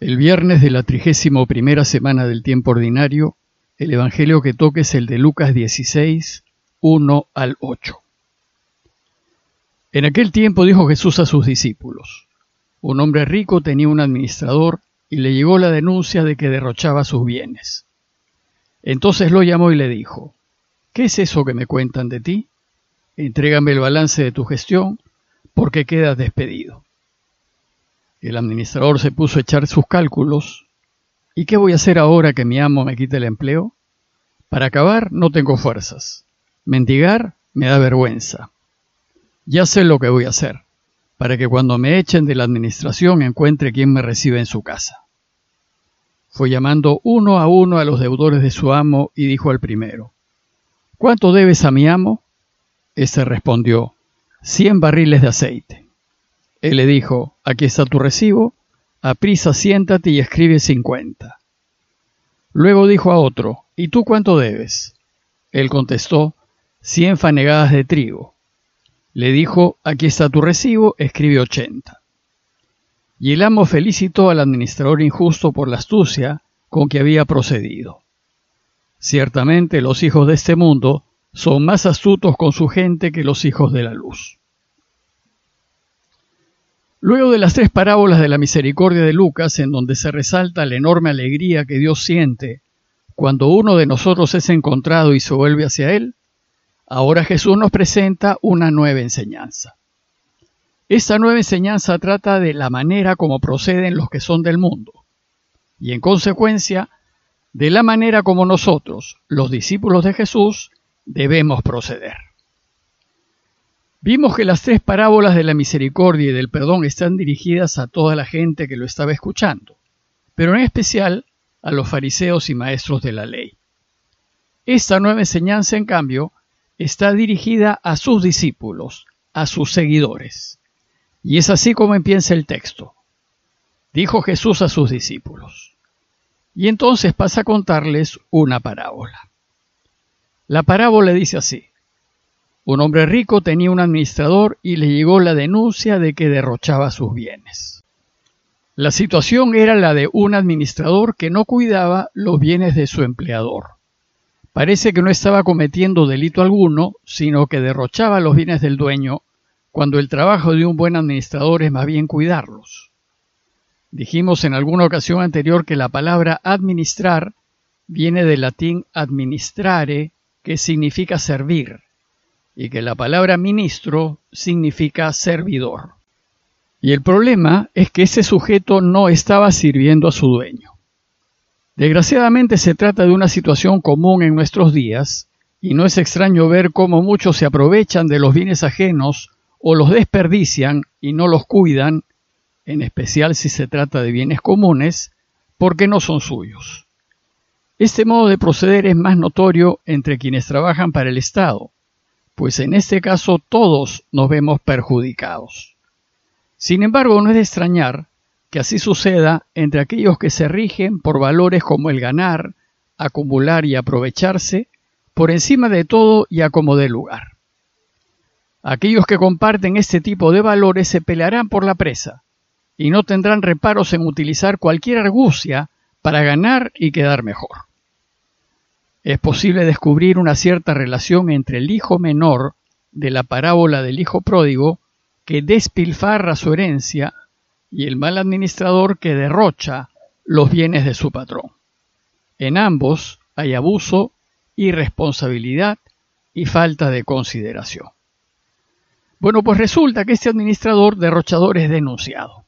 El viernes de la trigésimo primera semana del tiempo ordinario, el Evangelio que toque es el de Lucas 16, 1 al 8. En aquel tiempo dijo Jesús a sus discípulos, un hombre rico tenía un administrador y le llegó la denuncia de que derrochaba sus bienes. Entonces lo llamó y le dijo, ¿qué es eso que me cuentan de ti? Entrégame el balance de tu gestión, porque quedas despedido. El administrador se puso a echar sus cálculos. ¿Y qué voy a hacer ahora que mi amo me quite el empleo? Para acabar no tengo fuerzas. Mendigar me da vergüenza. Ya sé lo que voy a hacer, para que cuando me echen de la administración encuentre quien me reciba en su casa. Fue llamando uno a uno a los deudores de su amo y dijo al primero, ¿Cuánto debes a mi amo? Ese respondió, cien barriles de aceite. Él le dijo, aquí está tu recibo, aprisa siéntate y escribe cincuenta. Luego dijo a otro, ¿y tú cuánto debes? Él contestó, cien fanegadas de trigo. Le dijo, aquí está tu recibo, escribe ochenta. Y el amo felicitó al administrador injusto por la astucia con que había procedido. Ciertamente los hijos de este mundo son más astutos con su gente que los hijos de la luz. Luego de las tres parábolas de la misericordia de Lucas, en donde se resalta la enorme alegría que Dios siente cuando uno de nosotros es encontrado y se vuelve hacia Él, ahora Jesús nos presenta una nueva enseñanza. Esta nueva enseñanza trata de la manera como proceden los que son del mundo, y en consecuencia, de la manera como nosotros, los discípulos de Jesús, debemos proceder. Vimos que las tres parábolas de la misericordia y del perdón están dirigidas a toda la gente que lo estaba escuchando, pero en especial a los fariseos y maestros de la ley. Esta nueva enseñanza, en cambio, está dirigida a sus discípulos, a sus seguidores. Y es así como empieza el texto. Dijo Jesús a sus discípulos. Y entonces pasa a contarles una parábola. La parábola dice así. Un hombre rico tenía un administrador y le llegó la denuncia de que derrochaba sus bienes. La situación era la de un administrador que no cuidaba los bienes de su empleador. Parece que no estaba cometiendo delito alguno, sino que derrochaba los bienes del dueño, cuando el trabajo de un buen administrador es más bien cuidarlos. Dijimos en alguna ocasión anterior que la palabra administrar viene del latín administrare, que significa servir y que la palabra ministro significa servidor. Y el problema es que ese sujeto no estaba sirviendo a su dueño. Desgraciadamente se trata de una situación común en nuestros días, y no es extraño ver cómo muchos se aprovechan de los bienes ajenos o los desperdician y no los cuidan, en especial si se trata de bienes comunes, porque no son suyos. Este modo de proceder es más notorio entre quienes trabajan para el Estado, pues en este caso todos nos vemos perjudicados. Sin embargo, no es de extrañar que así suceda entre aquellos que se rigen por valores como el ganar, acumular y aprovecharse, por encima de todo y a como de lugar. Aquellos que comparten este tipo de valores se pelearán por la presa y no tendrán reparos en utilizar cualquier argucia para ganar y quedar mejor es posible descubrir una cierta relación entre el hijo menor de la parábola del hijo pródigo que despilfarra su herencia y el mal administrador que derrocha los bienes de su patrón. En ambos hay abuso, irresponsabilidad y falta de consideración. Bueno, pues resulta que este administrador derrochador es denunciado.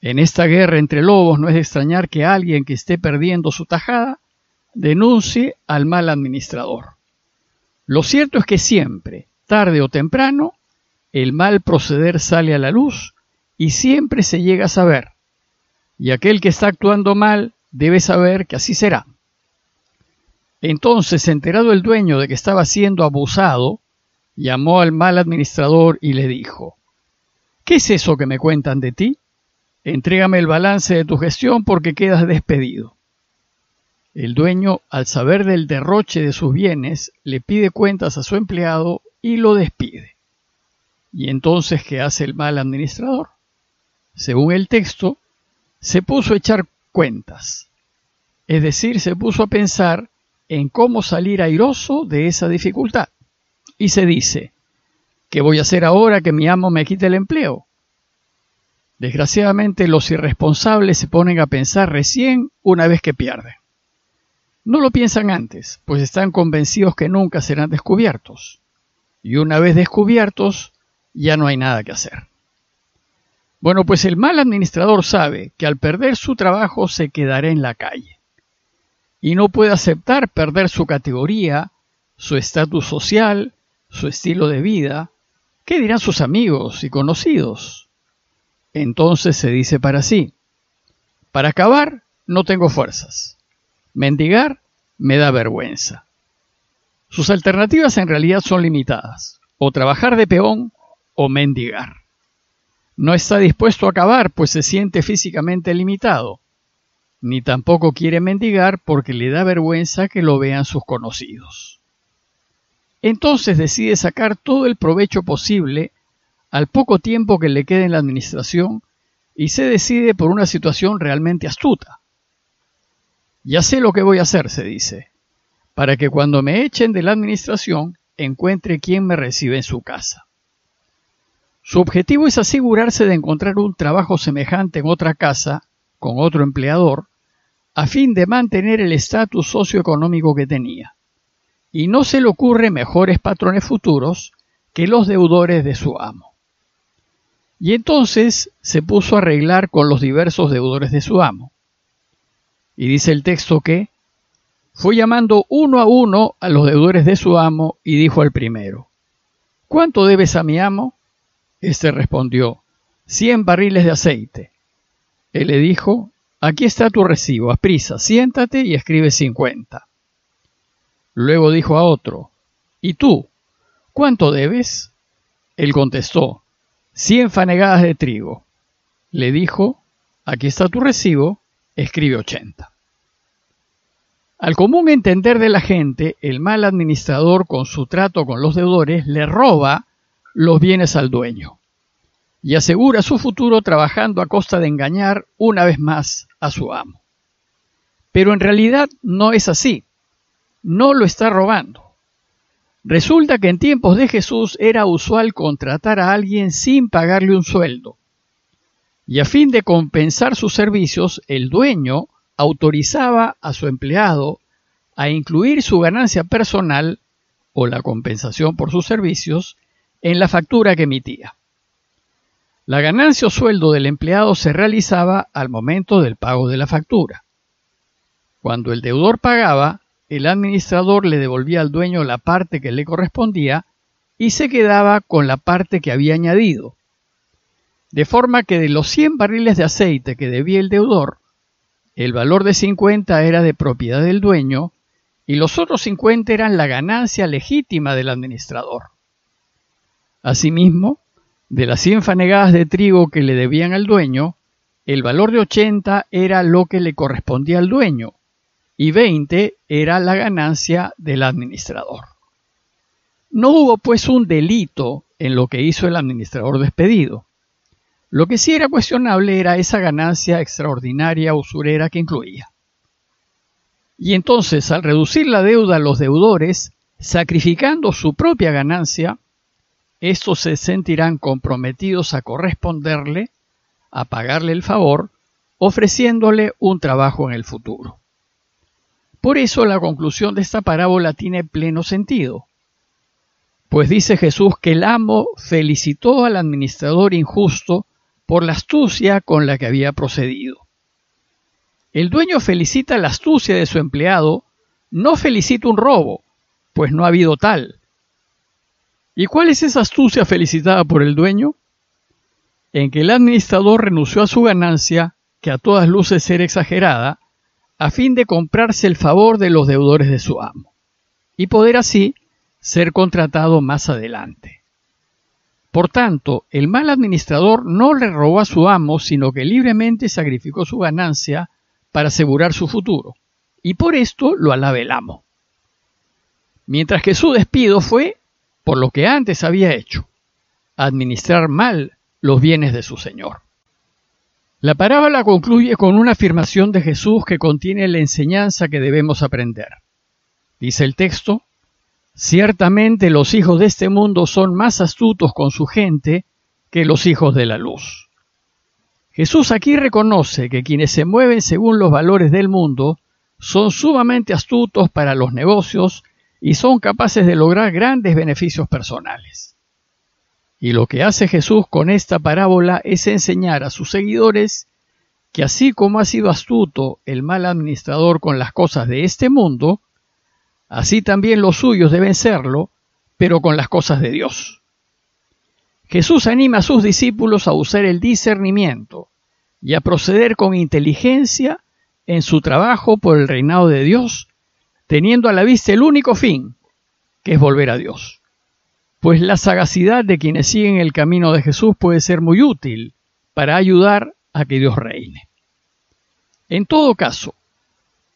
En esta guerra entre lobos no es de extrañar que alguien que esté perdiendo su tajada denuncie al mal administrador. Lo cierto es que siempre, tarde o temprano, el mal proceder sale a la luz y siempre se llega a saber. Y aquel que está actuando mal debe saber que así será. Entonces, enterado el dueño de que estaba siendo abusado, llamó al mal administrador y le dijo, ¿Qué es eso que me cuentan de ti? Entrégame el balance de tu gestión porque quedas despedido. El dueño, al saber del derroche de sus bienes, le pide cuentas a su empleado y lo despide. ¿Y entonces qué hace el mal administrador? Según el texto, se puso a echar cuentas, es decir, se puso a pensar en cómo salir airoso de esa dificultad. Y se dice, ¿qué voy a hacer ahora que mi amo me quite el empleo? Desgraciadamente los irresponsables se ponen a pensar recién una vez que pierden. No lo piensan antes, pues están convencidos que nunca serán descubiertos. Y una vez descubiertos, ya no hay nada que hacer. Bueno, pues el mal administrador sabe que al perder su trabajo se quedará en la calle. Y no puede aceptar perder su categoría, su estatus social, su estilo de vida. ¿Qué dirán sus amigos y conocidos? Entonces se dice para sí, para acabar no tengo fuerzas. Mendigar me da vergüenza. Sus alternativas en realidad son limitadas, o trabajar de peón o mendigar. No está dispuesto a acabar, pues se siente físicamente limitado, ni tampoco quiere mendigar porque le da vergüenza que lo vean sus conocidos. Entonces decide sacar todo el provecho posible al poco tiempo que le quede en la administración y se decide por una situación realmente astuta. Ya sé lo que voy a hacer, se dice, para que cuando me echen de la administración encuentre quien me recibe en su casa. Su objetivo es asegurarse de encontrar un trabajo semejante en otra casa, con otro empleador, a fin de mantener el estatus socioeconómico que tenía. Y no se le ocurre mejores patrones futuros que los deudores de su amo. Y entonces se puso a arreglar con los diversos deudores de su amo. Y dice el texto que fue llamando uno a uno a los deudores de su amo y dijo al primero, ¿Cuánto debes a mi amo? Este respondió, cien barriles de aceite. Él le dijo, aquí está tu recibo, prisa, siéntate y escribe cincuenta. Luego dijo a otro, ¿y tú? ¿Cuánto debes? Él contestó, cien fanegadas de trigo. Le dijo, aquí está tu recibo, escribe ochenta. Al común entender de la gente, el mal administrador con su trato con los deudores le roba los bienes al dueño y asegura su futuro trabajando a costa de engañar una vez más a su amo. Pero en realidad no es así. No lo está robando. Resulta que en tiempos de Jesús era usual contratar a alguien sin pagarle un sueldo. Y a fin de compensar sus servicios, el dueño autorizaba a su empleado a incluir su ganancia personal o la compensación por sus servicios en la factura que emitía. La ganancia o sueldo del empleado se realizaba al momento del pago de la factura. Cuando el deudor pagaba, el administrador le devolvía al dueño la parte que le correspondía y se quedaba con la parte que había añadido. De forma que de los 100 barriles de aceite que debía el deudor, el valor de 50 era de propiedad del dueño y los otros 50 eran la ganancia legítima del administrador. Asimismo, de las 100 fanegadas de trigo que le debían al dueño, el valor de 80 era lo que le correspondía al dueño y 20 era la ganancia del administrador. No hubo pues un delito en lo que hizo el administrador despedido. Lo que sí era cuestionable era esa ganancia extraordinaria usurera que incluía. Y entonces, al reducir la deuda a los deudores, sacrificando su propia ganancia, estos se sentirán comprometidos a corresponderle, a pagarle el favor, ofreciéndole un trabajo en el futuro. Por eso la conclusión de esta parábola tiene pleno sentido, pues dice Jesús que el amo felicitó al administrador injusto por la astucia con la que había procedido. El dueño felicita la astucia de su empleado, no felicita un robo, pues no ha habido tal, ¿Y cuál es esa astucia felicitada por el dueño? En que el administrador renunció a su ganancia, que a todas luces era exagerada, a fin de comprarse el favor de los deudores de su amo, y poder así ser contratado más adelante. Por tanto, el mal administrador no le robó a su amo, sino que libremente sacrificó su ganancia para asegurar su futuro, y por esto lo alaba el amo. Mientras que su despido fue por lo que antes había hecho, administrar mal los bienes de su señor. La parábola concluye con una afirmación de Jesús que contiene la enseñanza que debemos aprender. Dice el texto, Ciertamente los hijos de este mundo son más astutos con su gente que los hijos de la luz. Jesús aquí reconoce que quienes se mueven según los valores del mundo son sumamente astutos para los negocios y son capaces de lograr grandes beneficios personales. Y lo que hace Jesús con esta parábola es enseñar a sus seguidores que así como ha sido astuto el mal administrador con las cosas de este mundo, así también los suyos deben serlo, pero con las cosas de Dios. Jesús anima a sus discípulos a usar el discernimiento y a proceder con inteligencia en su trabajo por el reinado de Dios, teniendo a la vista el único fin, que es volver a Dios pues la sagacidad de quienes siguen el camino de Jesús puede ser muy útil para ayudar a que Dios reine. En todo caso,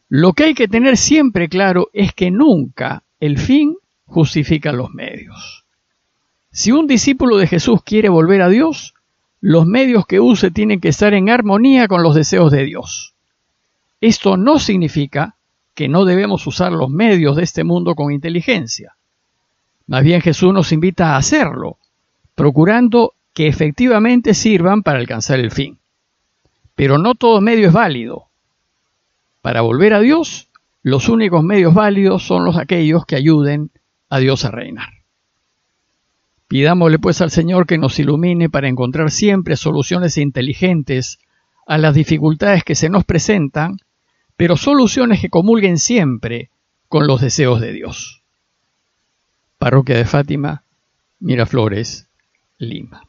lo que hay que tener siempre claro es que nunca el fin justifica los medios. Si un discípulo de Jesús quiere volver a Dios, los medios que use tienen que estar en armonía con los deseos de Dios. Esto no significa que no debemos usar los medios de este mundo con inteligencia. Más bien Jesús nos invita a hacerlo, procurando que efectivamente sirvan para alcanzar el fin. Pero no todo medio es válido. Para volver a Dios, los únicos medios válidos son los aquellos que ayuden a Dios a reinar. Pidámosle pues al Señor que nos ilumine para encontrar siempre soluciones inteligentes a las dificultades que se nos presentan, pero soluciones que comulguen siempre con los deseos de Dios. Parroquia de Fátima, Miraflores, Lima.